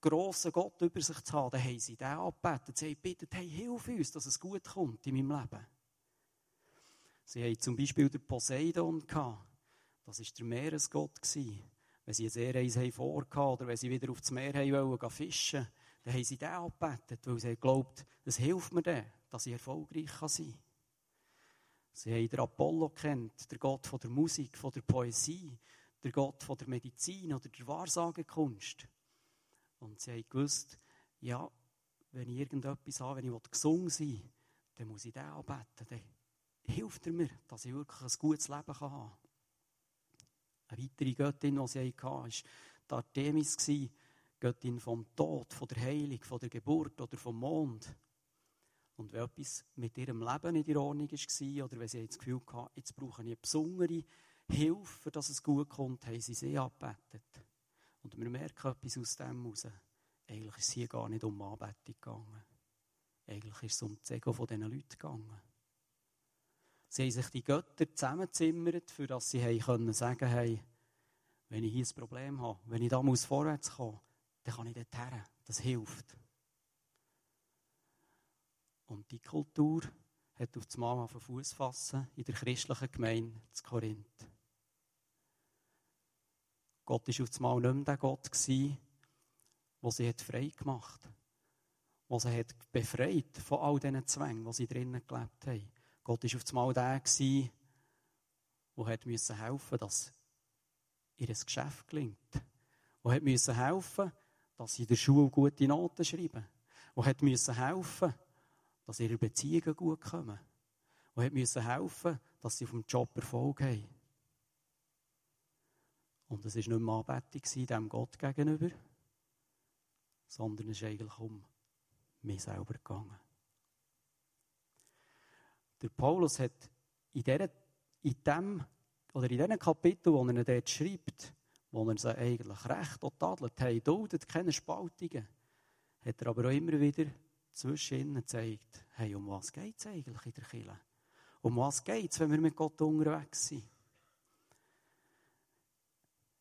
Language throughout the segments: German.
grossen Gott über sich zu haben, dann haben sie den angebetet. Sie haben gebeten, hey, hilf uns, dass es gut kommt in meinem Leben. Sie haben zum Beispiel den Poseidon gehabt. Das war der Meeresgott. Wenn sie ein Seereis vorhatten oder wenn sie wieder auf das Meer wollten, fischen dann haben sie den angebetet, weil sie glaubt, das hilft mir dann, dass ich erfolgreich sein kann. Sie haben den Apollo kennt, der Gott von der Musik, von der Poesie, der Gott von der Medizin oder der Wahrsagekunst. Und sie haben gewusst, ja, wenn ich irgendetwas habe, wenn ich gesungen sein will, dann muss ich den anbeten. Dann hilft er mir, dass ich wirklich ein gutes Leben haben kann. Eine weitere Göttin, die sie hatten, war die Artemis, Göttin vom Tod, von der Heilung, von der Geburt oder vom Mond. Und wenn etwas mit ihrem Leben nicht in Ordnung war, oder wenn sie das Gefühl hatten, jetzt brauche ich eine besondere Hilfe, dass es gut kommt, haben sie sie angebetet. Und wir merken etwas aus dem heraus. Eigentlich ist es hier gar nicht um Anbetung gegangen. Eigentlich ist es um das Ego dieser Leute gegangen. Sie haben sich die Götter zusammengezimmert, für dass sie können sagen hey, wenn ich hier ein Problem habe, wenn ich da muss vorwärts kommen dann kann ich dort her. Das hilft. Und die Kultur hat auf das auf den Fuß fassen in der christlichen Gemeinde zu Korinth. Gott war auf das Mal nicht mehr der Gott, der sie frei gemacht hat. Der sie hat befreit von all diesen Zwängen, die sie drinnen gelebt haben. Gott war auf das Mal der, der hat helfen musste, dass ihr Geschäft gelingt. Der hat helfen dass sie in der Schule gute Noten schreiben. Der hat helfen dass ihre Beziehungen gut kommen. Der hat helfen dass sie dem Job Erfolg haben. Und es war nicht mehr Anbetung dem Gott gegenüber, sondern es ist eigentlich um mich selber gegangen. Der Paulus hat in, dieser, in dem, oder in diesem Kapitel, wo er dort schreibt, wo er sie eigentlich recht und tadelt, hey, duldet keine Spaltungen, hat er aber auch immer wieder zwischen ihnen gezeigt, hey, um was geht es eigentlich in der Kirche? Um was geht es, wenn wir mit Gott unterwegs sind?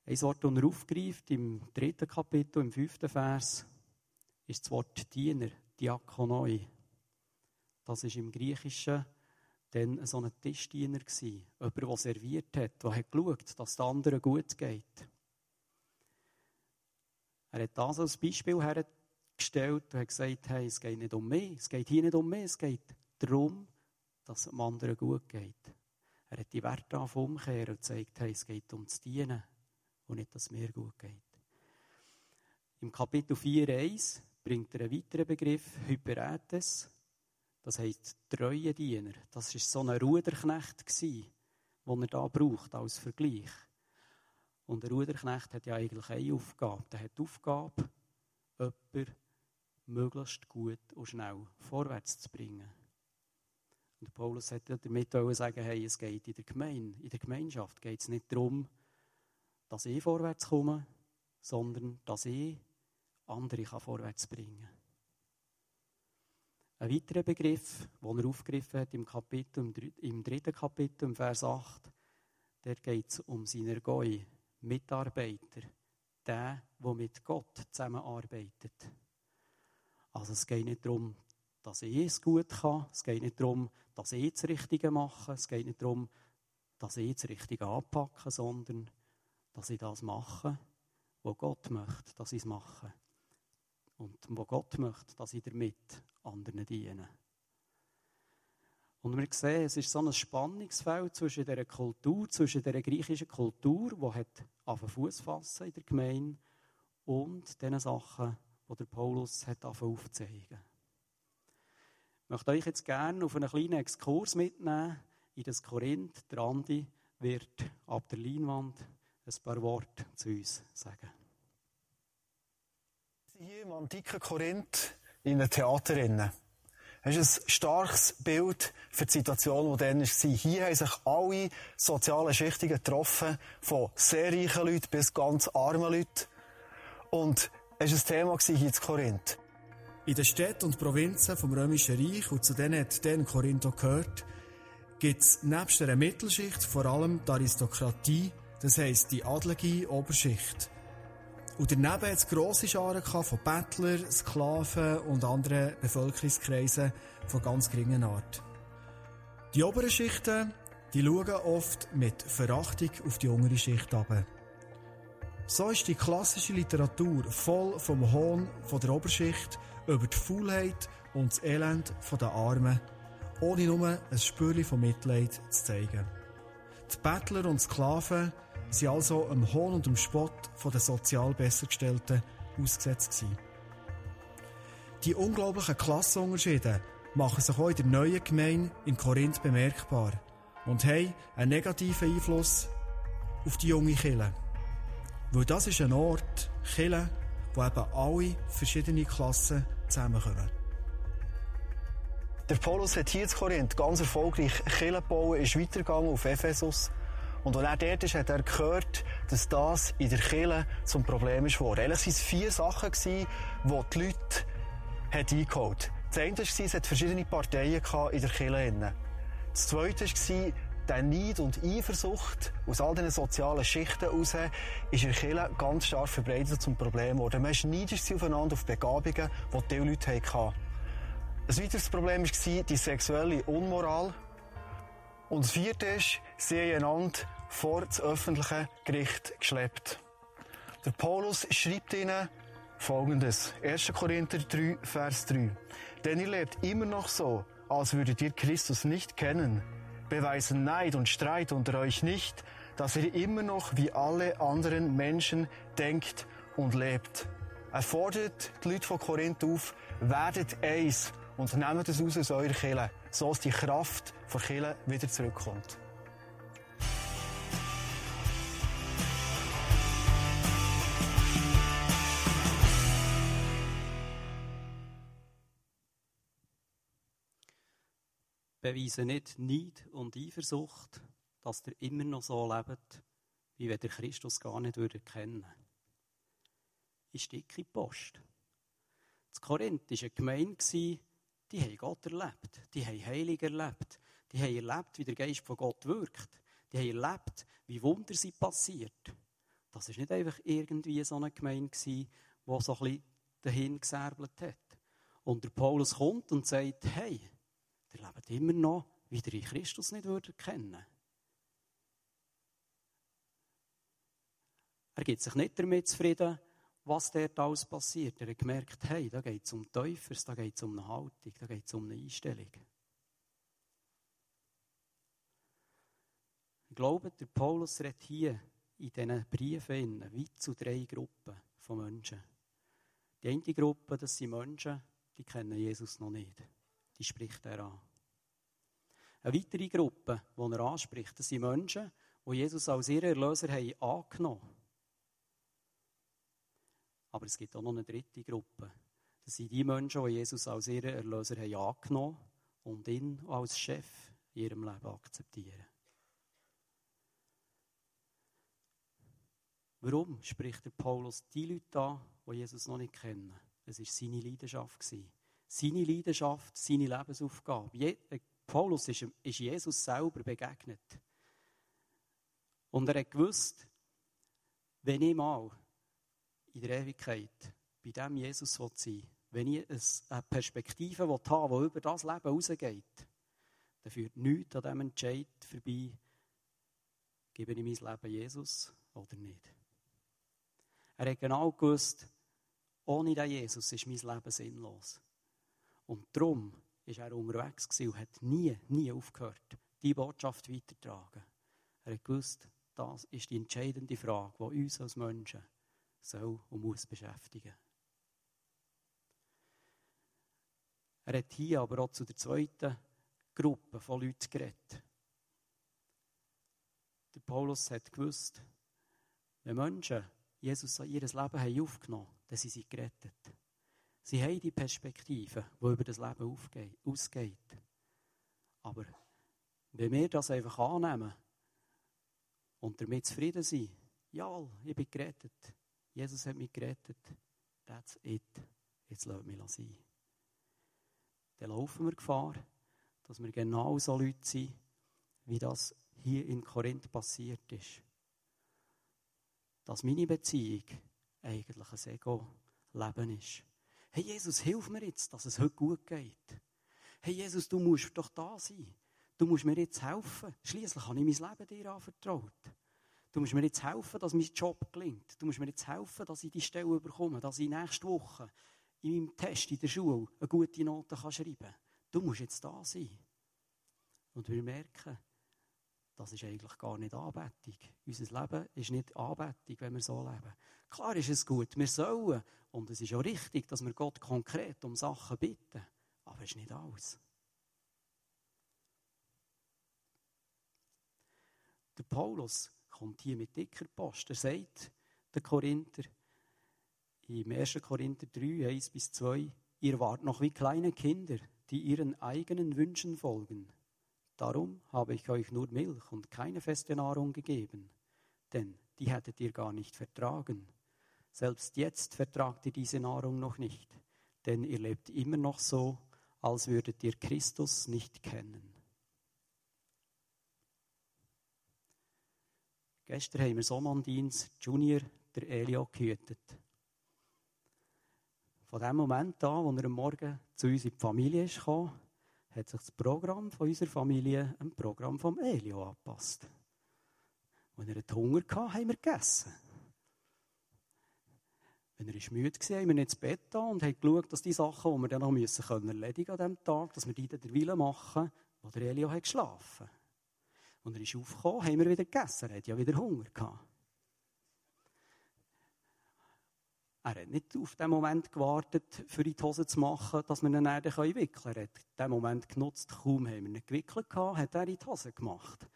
Ein Wort, das er aufgreift im dritten Kapitel, im fünften Vers, ist das Wort Diener, Diakonoi. Das ist im Griechischen dann so ein Tischdiener gewesen. Jemand, der serviert hat, der hat geschaut, dass es den anderen gut geht. Er hat das als Beispiel hergestellt und hat gesagt, hey, es geht nicht um mich, es geht hier nicht um mich, es geht darum, dass es dem anderen gut geht. Er hat die Werte umkehren und gesagt, hey, es geht um das Dienen und nicht, dass es mir gut geht. Im Kapitel 4,1 bringt er einen weiteren Begriff, Hyperetes. Das heisst, treue Diener. Das war so ein Ruderknecht, den er da braucht als Vergleich. Und der Ruderknecht hat ja eigentlich eine Aufgabe. Der hat die Aufgabe, jemanden möglichst gut und schnell vorwärts zu bringen. Und Paulus hat damit sagen, hey, es geht in der Gemeinde, in der Gemeinschaft geht es nicht darum, dass ich vorwärts komme, sondern dass ich andere kann vorwärts bringen kann. Ein weiterer Begriff, den er aufgegriffen hat im, Kapitel, im dritten Kapitel, im Vers 8, der geht es um Goi, Mitarbeiter, der, der mit Gott zusammenarbeitet. Also es geht nicht darum, dass ich es gut kann, es geht nicht darum, dass ich das Richtige mache, es geht nicht darum, dass ich das Richtige anpacke, sondern dass ich das mache, wo Gott möchte, dass ich es mache. Und wo Gott möchte, dass ich damit anderen diene. Und wir sehen, es ist so ein Spannungsfeld zwischen der Kultur, zwischen der griechischen Kultur, die auf den Fuß fassen in der Gemeinde, und den Sachen, die der Paulus hat aufzeigen. Ich möchte euch jetzt gerne auf einen kleinen Exkurs mitnehmen in das Korinth. Der Andi wird ab der Leinwand ein paar Worte zu uns sagen. Hier im antiken Korinth in einem Theater. Es ist ein starkes Bild für die Situation, die dann war. Hier haben sich alle sozialen Schichten getroffen, von sehr reichen Leuten bis ganz armen Leuten. Und es war ein Thema hier in Korinth. In den Städten und Provinzen vom Römischen Reich, und zu denen hat dann Korinth auch gehört, gibt es nebst der Mittelschicht vor allem die Aristokratie, das heisst die adlige Oberschicht. Und daneben hat es grosse Scharen von Bettlern, Sklaven und anderen Bevölkerungskreisen von ganz geringen Art. Die oberen Schichten, die schauen oft mit Verachtung auf die untere Schicht ab. So ist die klassische Literatur voll vom Hohn von der Oberschicht über die Faulheit und das Elend der Armen, ohne nur ein Spürchen von Mitleid zu zeigen. Die Bettler und Sklaven sind also am Hohn und dem Spott den sozial Bessergestellten ausgesetzt gewesen. Die unglaublichen Klassenunterschiede machen sich auch in der neuen Gemeinde in Korinth bemerkbar und haben einen negativen Einfluss auf die junge Kirche. Weil das ist ein Ort, Kirche, wo eben alle verschiedene Klassen zusammenkommen. Der Paulus hat hier in Korinth ganz erfolgreich Kirche bauen, ist weitergegangen auf Ephesus. Und als er dort ist, hat er gehört, dass das in der Kirche zum Problem ist geworden. Es waren vier Sachen, die die Leute eingeholt haben. Das eine war, es hat verschiedene Parteien in der Kirche. Das zweite war, der Neid und Eifersucht aus all diesen sozialen Schichten heraus ist in der Kirche ganz stark verbreitet zum Problem geworden. Man ist neidisch aufeinander auf Begabungen, die diese Leute hatten. Ein weiteres Problem war die sexuelle Unmoral. Und das vierte ist, sie einander vor das öffentliche Gericht geschleppt. Der Paulus schreibt ihnen folgendes. 1. Korinther 3, Vers 3. Denn ihr lebt immer noch so, als würdet ihr Christus nicht kennen beweisen Neid und Streit unter euch nicht, dass ihr immer noch wie alle anderen Menschen denkt und lebt. Er fordert die Leute von Korinth auf, werdet eins und nehmt es aus aus eurer Kirche, so dass die Kraft von Kirche wieder zurückkommt. beweisen nicht Neid und Eifersucht, dass ihr immer noch so lebt, wie wenn ihr Christus gar nicht würdet kennen. Ist dicke Post. Das Korinth war eine Gemeinde, die haben Gott erlebt, die haben Heilig erlebt, die haben erlebt, wie der Geist von Gott wirkt, die haben erlebt, wie Wunder sind passiert. Das ist nicht einfach irgendwie so eine Gemeinde, die so ein bisschen dahin gesärbelt hat. Und der Paulus kommt und sagt, hey, Ihr lebt immer noch, wie in Christus nicht würdet kennen. Er gibt sich nicht damit zufrieden, was dort alles passiert. Er hat gemerkt, hey, da geht es um Täufers, da geht es um eine Haltung, da geht es um eine Einstellung. Ich glaube, der Paulus redet hier in diesen Briefen weit zu drei Gruppen von Menschen. Die eine Gruppe, das sind Menschen, die kennen Jesus noch nicht die spricht er an. Eine weitere Gruppe, die er anspricht, das sind Menschen, die Jesus als ihren Erlöser haben angenommen haben. Aber es gibt auch noch eine dritte Gruppe. Das sind die Menschen, die Jesus als ihren Erlöser haben angenommen und ihn als Chef in ihrem Leben akzeptieren. Warum spricht der Paulus die Leute an, die Jesus noch nicht kennen? Es war seine Leidenschaft seine Leidenschaft, seine Lebensaufgabe. Äh, Paulus ist, ist Jesus selber begegnet. Und er hat gewusst, wenn ich mal in der Ewigkeit bei dem Jesus sein will, wenn ich eine Perspektive habe, die über das Leben rausgeht, dann führt nichts an diesem Entscheid vorbei, gebe ich mein Leben Jesus oder nicht. Er hat genau gewusst, ohne den Jesus ist mein Leben sinnlos. Und darum war er unterwegs und hat nie, nie aufgehört, die Botschaft weiterzutragen. Er hat gewusst, das ist die entscheidende Frage, die uns als Menschen soll und muss beschäftigen. Er hat hier aber auch zu der zweiten Gruppe von Leuten geredet. Der Paulus hat gewusst, wenn Menschen Jesus in ihr Leben haben aufgenommen haben, dann sind sie gerettet. Sie haben die Perspektive, die über das Leben ausgeht. Aber wenn wir das einfach annehmen und damit zufrieden sind, ja, ich bin gerettet, Jesus hat mich gerettet, that's it, jetzt lasst mich sein. Dann laufen wir Gefahr, dass wir genau so Leute sind, wie das hier in Korinth passiert ist. Dass meine Beziehung eigentlich ein Ego-Leben ist. Hey Jesus, hilf mir jetzt, dass es heute gut geht. Hey Jesus, du musst doch da sein. Du musst mir jetzt helfen. Schließlich habe ich mein Leben dir anvertraut. Du musst mir jetzt helfen, dass mein Job gelingt. Du musst mir jetzt helfen, dass ich die Stelle bekomme, dass ich nächste Woche in meinem Test in der Schule eine gute Note schreiben kann. Du musst jetzt da sein. Und wir merken, das ist eigentlich gar nicht Anbetung. Unser Leben ist nicht Anbetung, wenn wir so leben. Klar ist es gut, wir sollen, und es ist auch richtig, dass wir Gott konkret um Sachen bitten, aber es ist nicht alles. Der Paulus kommt hier mit dicker Post. Er sagt, der Korinther, im 1. Korinther 3, 1 bis 2, ihr wart noch wie kleine Kinder, die ihren eigenen Wünschen folgen. Darum habe ich euch nur Milch und keine feste Nahrung gegeben, denn die hättet ihr gar nicht vertragen. Selbst jetzt vertragt ihr diese Nahrung noch nicht, denn ihr lebt immer noch so, als würdet ihr Christus nicht kennen. Gestern haben wir Sommerdienst Junior, der Elio, gehütet. Von dem Moment an, wo er am Morgen zu uns in die Familie kam, hat sich das Programm von unserer Familie am Programm vom Elio angepasst. Wenn er Hunger hatte, haben wir gegessen. Wenn er müde war, haben wir nicht ins Bett da und haben geschaut, dass die Sachen, die wir dann noch müssen können erledigen an diesem Tag, dass wir die dann Wille machen, wo der Elio hat geschlafen hat. Und er ist aufgekommen, haben wir wieder gegessen. Er hat ja wieder Hunger gehabt. Er hat nicht auf den Moment gewartet, für die Hose zu machen, dass wir ihn dann wickeln können. Er hat den Moment genutzt, kaum haben wir ihn gewickelt gehabt, hat er in die Hose gemacht.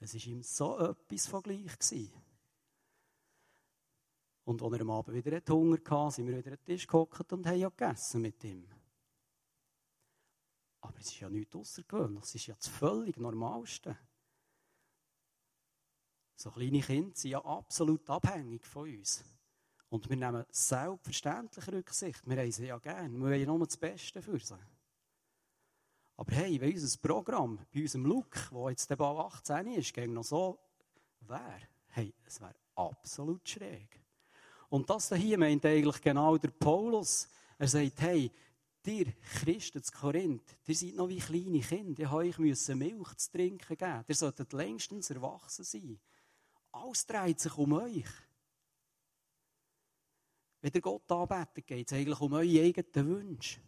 Es war ihm so etwas von gleich. Gewesen. Und als er am Abend wieder Hunger hatte, sind wir wieder an den Tisch gehockt und haben ja gegessen mit ihm. Aber es ist ja nichts Außergewöhnliches. Es ist ja das völlig Normalste. So kleine Kinder sind ja absolut abhängig von uns. Und wir nehmen selbstverständlich Rücksicht. Wir haben sie ja gern. Wir wollen ja nur das Beste für sie. Aber hey, wenn unser Programm bei unserem Look, wo jetzt der Ball 18 ist, gegen noch so wäre, hey, es wäre absolut schräg. Und das hier meint eigentlich genau der Paulus. Er sagt, hey, Ihr Christen zu Korinth, ihr seid noch wie kleine Kinder. Ich euch müssen Milch zu trinken geben. Ihr solltet längstens erwachsen sein. Alles dreht sich um euch. Wenn ihr Gott anbetet, geht es eigentlich um eure eigenen Wünsche.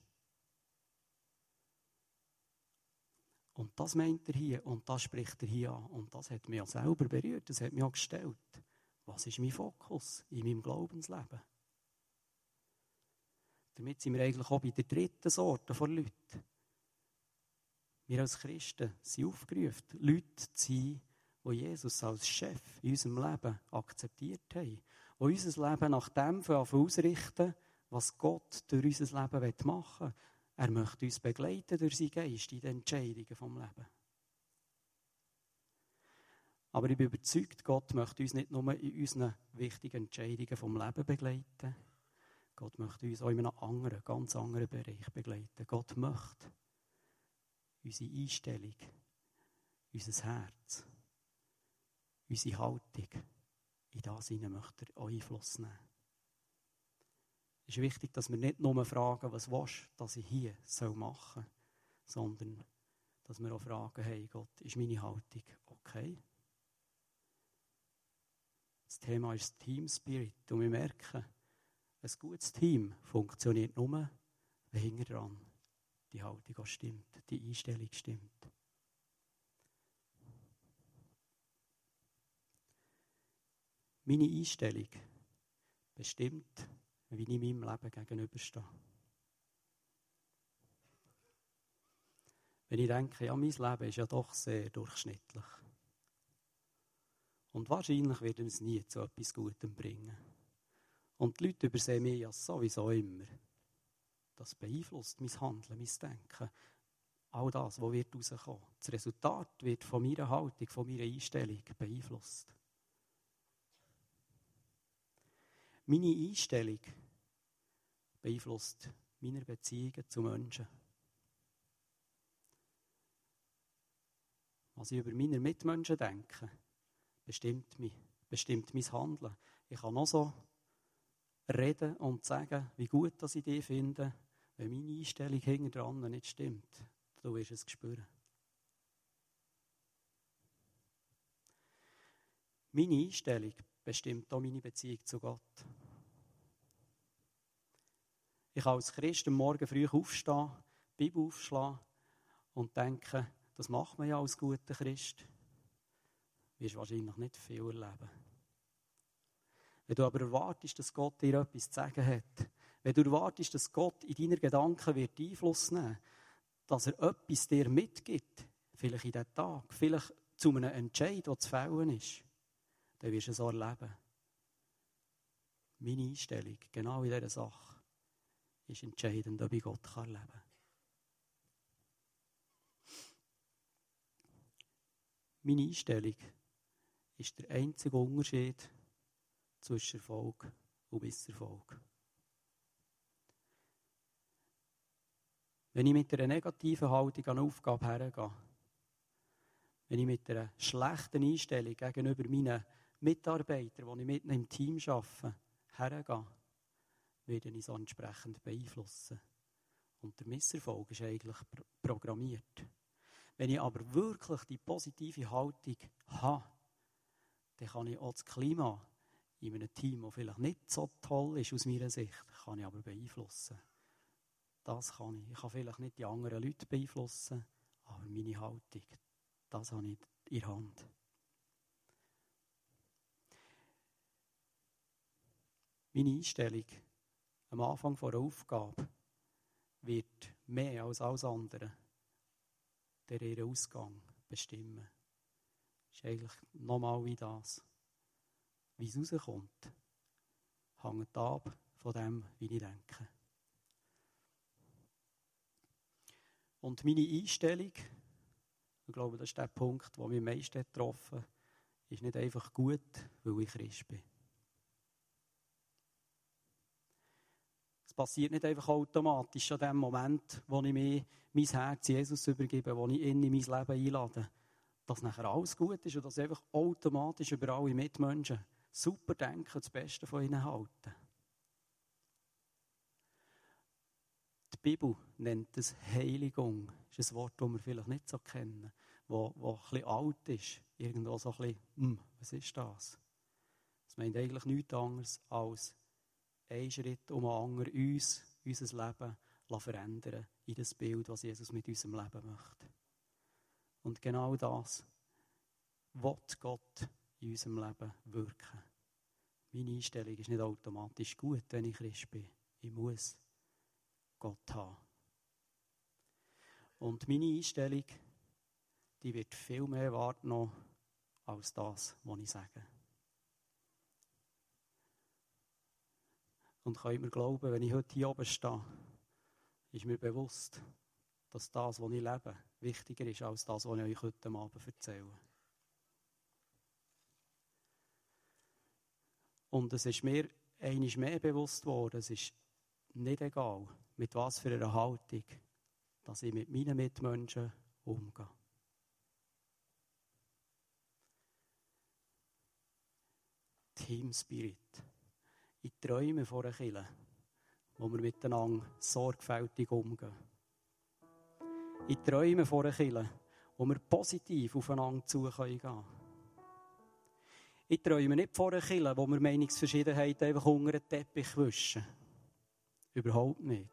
Und das meint er hier und das spricht er hier an. Und das hat mich auch selber berührt, das hat mich auch gestellt. Was ist mein Fokus in meinem Glaubensleben? Damit sind wir eigentlich auch bei der dritten Sorte von Leuten. Wir als Christen sind aufgerufen, Leute zu sein, die Jesus als Chef in unserem Leben akzeptiert haben. Die unser Leben nach dem ausrichten, was Gott durch unser Leben machen will. Er möchte uns begleiten durch seinen Geist in den Entscheidungen vom Leben. Aber ich bin überzeugt, Gott möchte uns nicht nur in unseren wichtigen Entscheidungen vom Leben begleiten, Gott möchte uns auch in einem anderen, ganz anderen Bereich begleiten. Gott möchte unsere Einstellung, unser Herz, unsere Haltung, in das hinein möchte er Einfluss nehmen. Es ist wichtig, dass wir nicht nur fragen, was willst dass ich hier machen soll, sondern dass wir auch fragen, hey Gott, ist meine Haltung okay? Das Thema ist Team Spirit und wir merken, ein gutes Team funktioniert nur, wenn hinten dran die Haltung auch stimmt, die Einstellung stimmt. Meine Einstellung bestimmt, wie ich meinem Leben gegenüberstehe. Wenn ich denke, ja, mein Leben ist ja doch sehr durchschnittlich. Und wahrscheinlich wird es nie zu etwas Gutem bringen. Und die Leute übersehen mich ja sowieso immer. Das beeinflusst mein Handeln, mein Denken. All das, was wird rauskommen. Das Resultat wird von meiner Haltung, von meiner Einstellung beeinflusst. Meine Einstellung beeinflusst meine Beziehungen zu Menschen. Was ich über meine Mitmenschen denke, bestimmt mich, bestimmt mein Handeln. Ich kann noch so reden und sagen, wie gut dass ich dich finde, wenn meine Einstellung hinten dran nicht stimmt. Du wirst es spüren. Meine Einstellung bestimmt auch meine Beziehung zu Gott. Ich kann als Christ am Morgen früh aufstehen, die Bibel aufschlagen und denken, das macht man ja als guter Christ. Du wirst wahrscheinlich nicht viel erleben. Wenn du aber erwartest, dass Gott dir etwas zu sagen hat, wenn du erwartest, dass Gott in deiner Gedanken wird Einfluss nehmen wird, dass er etwas dir mitgibt, vielleicht in diesem Tag, vielleicht zu einem Entscheid, der zu fällen ist, dann wirst du es auch erleben. Meine Einstellung, genau in dieser Sache, ist entscheidend, ob ich Gott erleben kann. Meine Einstellung ist der einzige Unterschied zwischen Erfolg und Misserfolg. Wenn ich mit einer negativen Haltung an eine Aufgabe hergehe, wenn ich mit einer schlechten Einstellung gegenüber meinen Mitarbeitern, die ich mit im Team arbeite, hergehe, werde ich so entsprechend beeinflussen. Und der Misserfolg ist eigentlich programmiert. Wenn ich aber wirklich die positive Haltung habe, dann kann ich auch das Klima in einem Team, das vielleicht nicht so toll ist aus meiner Sicht, kann ich aber beeinflussen. Das kann ich. Ich kann vielleicht nicht die anderen Leute beeinflussen, aber meine Haltung, das habe ich in der Hand. Meine Einstellung am Anfang einer Aufgabe wird mehr als alles andere der ihren Ausgang bestimmen. Das ist eigentlich nochmal wie das. Wie es rauskommt, hängt ab von dem, wie ich denke. Und meine Einstellung, ich glaube, das ist der Punkt, der mich am meisten getroffen hat, ist nicht einfach gut, weil ich Christ bin. Es passiert nicht einfach automatisch an dem Moment, wo ich mir mein Herz Jesus übergebe, wo ich ihn in mein Leben einlade, dass nachher alles gut ist und dass einfach automatisch über alle Mitmenschen super denken und das Beste von ihnen halten. Die Bibel nennt es Heiligung. Das ist ein Wort, das wir vielleicht nicht so kennen, das ein bisschen alt ist. Irgendwo so ein bisschen, hm, was ist das? Das meint eigentlich nichts anderes als einen Schritt um den anderen uns, unser Leben verändern in das Bild, was Jesus mit unserem Leben möchte. Und genau das wird Gott in unserem Leben wirken. Meine Einstellung ist nicht automatisch gut, wenn ich Christ bin. Ich muss Gott haben. Und meine Einstellung, die wird viel mehr wahrgenommen als das, was ich sage. Und könnt mir glauben, wenn ich heute hier oben stehe, ist mir bewusst, dass das, was ich lebe, wichtiger ist als das, was ich euch heute Abend erzähle. Und es ist mir einiges mehr bewusst worden, es ist nicht egal, mit was für einer Haltung, dass ich mit meinen Mitmenschen umgehe. Team Spirit. Ich träume von einer Kirche, wo wir miteinander sorgfältig umgehen. Ich träume von einer Kirche, wo wir positiv aufeinander zugehen können. Ich träume nicht von einer Kirche, wo wir Meinungsverschiedenheit einfach unter den Teppich wischen. Überhaupt nicht.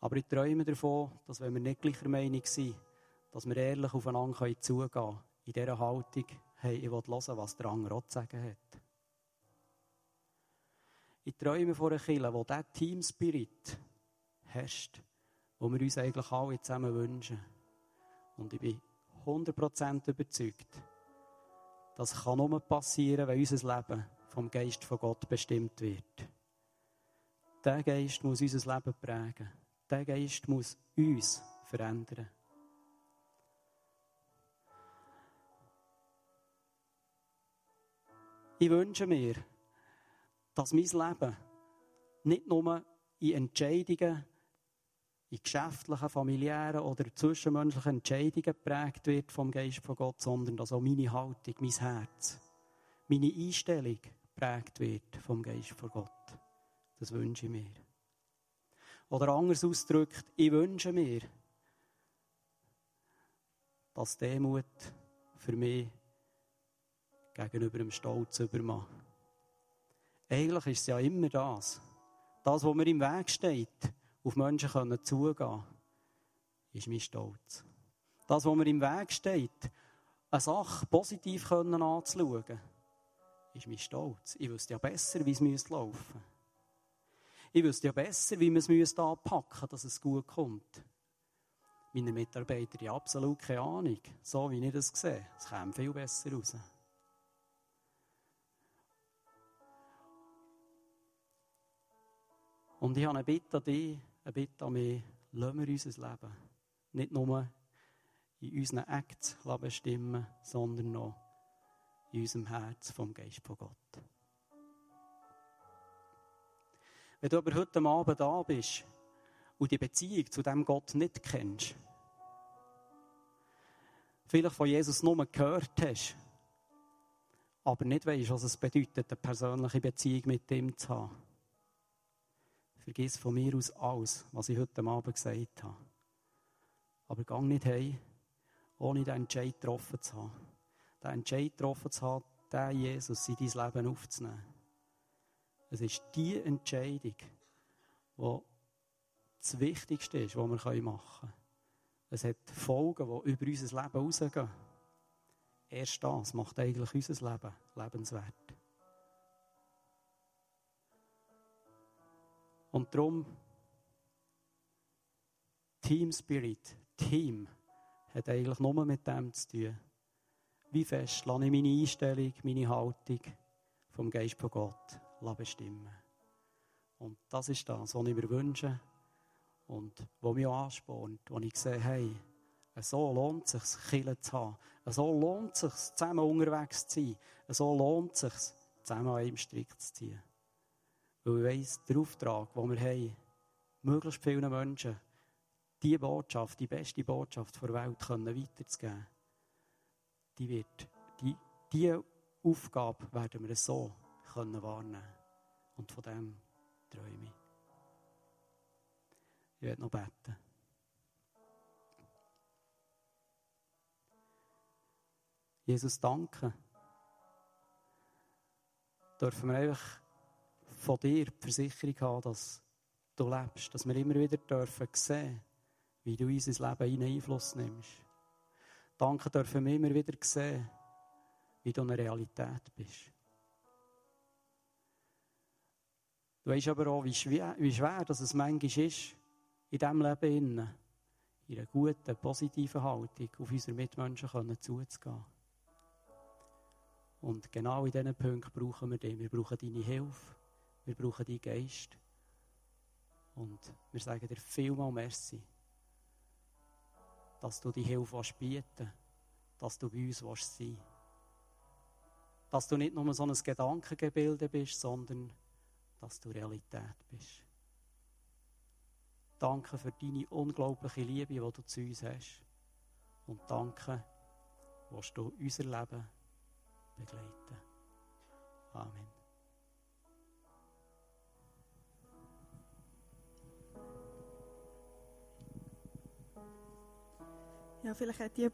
Aber ich träume davon, dass wenn wir nicht gleicher Meinung sind, dass wir ehrlich aufeinander zugehen können. In dieser Haltung, hey, ich will hören, was der andere auch zu sagen hat. Ich träume von einer Kirche, wo dieser Team Spirit herrscht, wo wir uns eigentlich alle zusammen wünschen. Und ich bin 100% überzeugt, das kann nur passieren, wenn unser Leben vom Geist von Gott bestimmt wird. Der Geist muss unser Leben prägen. Der Geist muss uns verändern. Ich wünsche mir, dass mein Leben nicht nur in Entscheidungen, in geschäftlichen, familiären oder zwischenmenschlichen Entscheidungen geprägt wird vom Geist von Gott, sondern dass auch meine Haltung, mein Herz, meine Einstellung geprägt wird vom Geist von Gott. Das wünsche ich mir. Oder anders ausgedrückt, ich wünsche mir, dass Demut für mich gegenüber dem Stolz übermacht. Eigentlich ist es ja immer das. Das, was mir im Weg steht, auf Menschen zugehen können, ist mein Stolz. Das, was mir im Weg steht, eine Sache positiv anzuschauen, ist mein Stolz. Ich wüsste ja besser, wie es laufen müsste. Ich wüsste ja besser, wie man es anpacken müsste, dass es gut kommt. Meine Mitarbeiter haben absolut keine Ahnung. So wie ich das sehe. Es käme viel besser raus. Und ich habe eine Bitte an dich, eine Bitte an mich, lassen wir unser Leben nicht nur in unseren Acts bestimmen, sondern noch in unserem Herz vom Geist von Gott. Wenn du aber heute Abend da bist und die Beziehung zu dem Gott nicht kennst, vielleicht von Jesus nur gehört hast, aber nicht weißt, was es bedeutet, eine persönliche Beziehung mit ihm zu haben, vergiss von mir aus alles, was ich heute Abend gesagt habe. Aber gang nicht heim, ohne den Entscheid getroffen zu haben. Den Entscheid getroffen zu haben, den Jesus in dein Leben aufzunehmen. Es ist die Entscheidung, die das Wichtigste ist, was wir machen können. Es hat Folgen, die über unser Leben rausgehen. Erst das macht eigentlich unser Leben lebenswert. Und darum, Team Spirit, Team, hat eigentlich nur mit dem zu tun. Wie fest lasse ich meine Einstellung, meine Haltung vom Geist von Gott bestimmen. Und das ist das, was ich mir wünsche und was mich anspornt, wo ich sehe, hey, so lohnt es sich, Killen zu haben. So lohnt es sich, zusammen unterwegs zu sein. So lohnt es sich, zusammen an einem Strick zu ziehen. Weil ich weiss, der Auftrag, den wir haben, möglichst vielen Menschen die Botschaft, die beste Botschaft der Welt können weiterzugeben, die wird, die, die Aufgabe werden wir so können wahrnehmen. Und von dem träume ich. Ich werde noch beten. Jesus, danke. Dürfen wir einfach von dir die Versicherung haben, dass du lebst, dass wir immer wieder dürfen sehen, wie du unser Leben Einfluss nimmst. Danke dürfen wir immer wieder sehen, wie du eine Realität bist. Du weißt aber auch, wie schwer, wie schwer dass es manchmal ist, in diesem Leben in einer guten, positiven Haltung auf unsere Mitmenschen zuzugehen. Und genau in diesen Punkten brauchen wir dich. Wir brauchen deine Hilfe, wir brauchen deinen Geist. Und wir sagen dir vielmal Merci, dass du die Hilfe bieten dass du bei uns sein willst. Dass du nicht nur so ein Gedankengebilde bist, sondern dass du Realität bist. Danke für deine unglaubliche Liebe, die du zu uns hast. Und danke, was du unser Leben begleiten. Amen. Ja, vielleicht hat die